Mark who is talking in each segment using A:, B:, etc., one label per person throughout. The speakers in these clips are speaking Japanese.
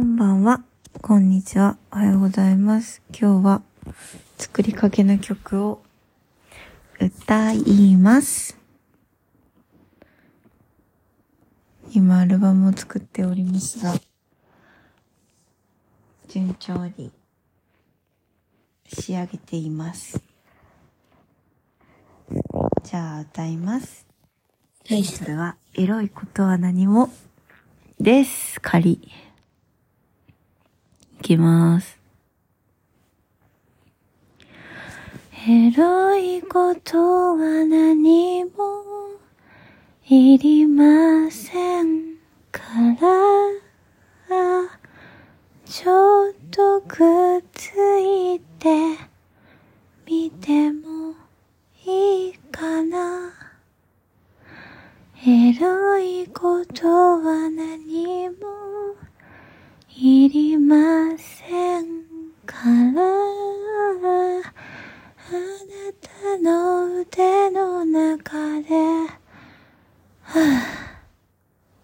A: こんばんは。こんにちは。おはようございます。今日は作りかけの曲を歌います。今アルバムを作っておりますが、順調に仕上げています。じゃあ歌います。タイトルは、エロいことは何もです。仮。きます。エロいことは何もいりませんから、ちょっとくっついてみてもいいかな。エロいことは何もいりませんから、あなたの腕の中で、は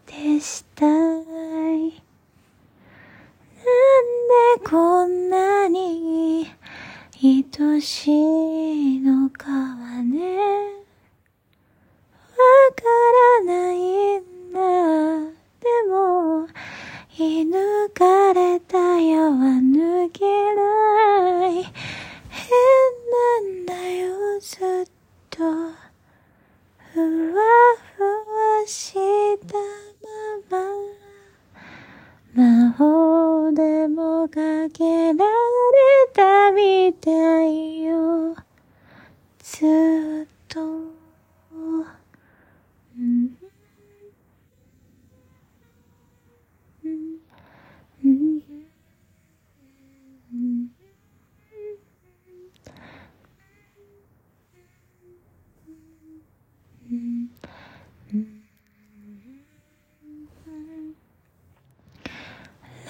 A: ぁ、でした。かけられたみたいよ。ずっと。うんうんうん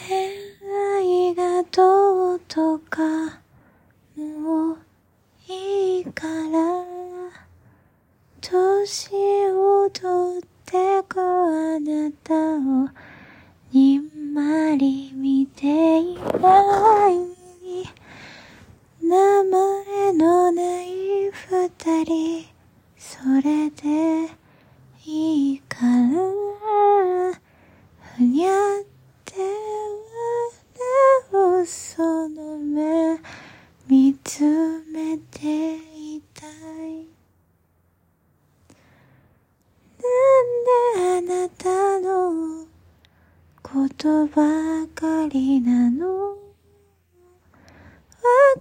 A: 恋愛がどうとかもういいから年を取ってこあなたをにんまり見ていない。名ことばかりなの。わ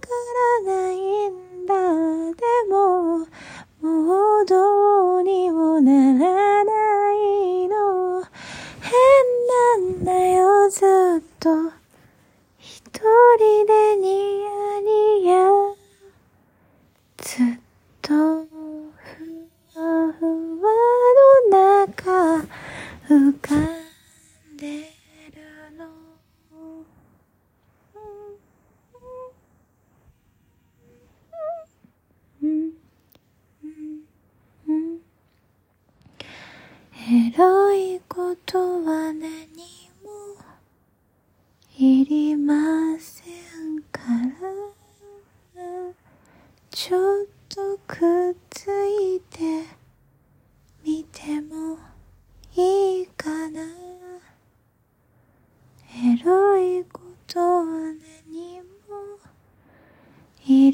A: からないんだ。でももうどうにもならないの変なんだよずっと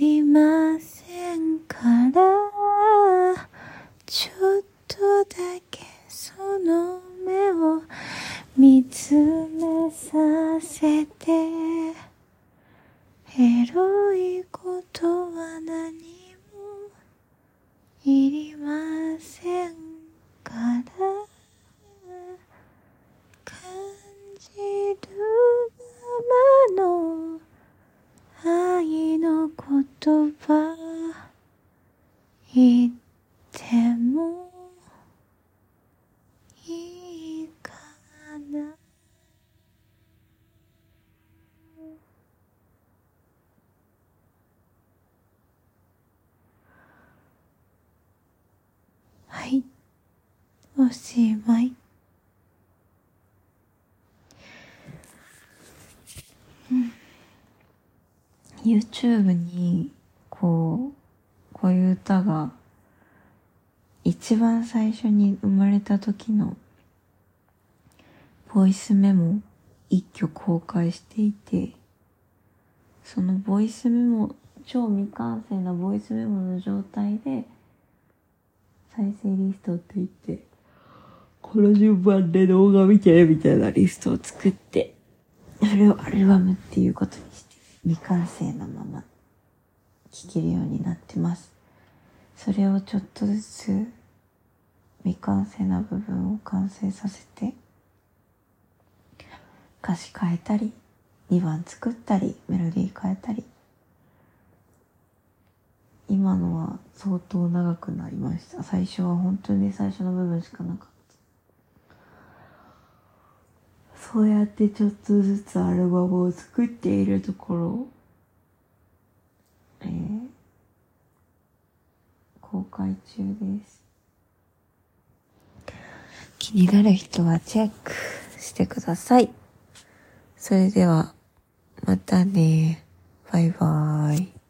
A: りませんから。葉言ってもいいかな。はい。おしまい。YouTube に、こう、こういう歌が、一番最初に生まれた時の、ボイスメモ、一挙公開していて、そのボイスメモ、超未完成なボイスメモの状態で、再生リストって言って、この順番で動画見て、みたいなリストを作って、それをアルバムっていうことに、未完成のまま聴けるようになってます。それをちょっとずつ未完成な部分を完成させて、歌詞変えたり、2番作ったり、メロディー変えたり、今のは相当長くなりました。最初は本当に最初の部分しかなかった。そうやってちょっとずつアルバムを作っているところ、えー、公開中です。気になる人はチェックしてください。それでは、またね。バイバーイ。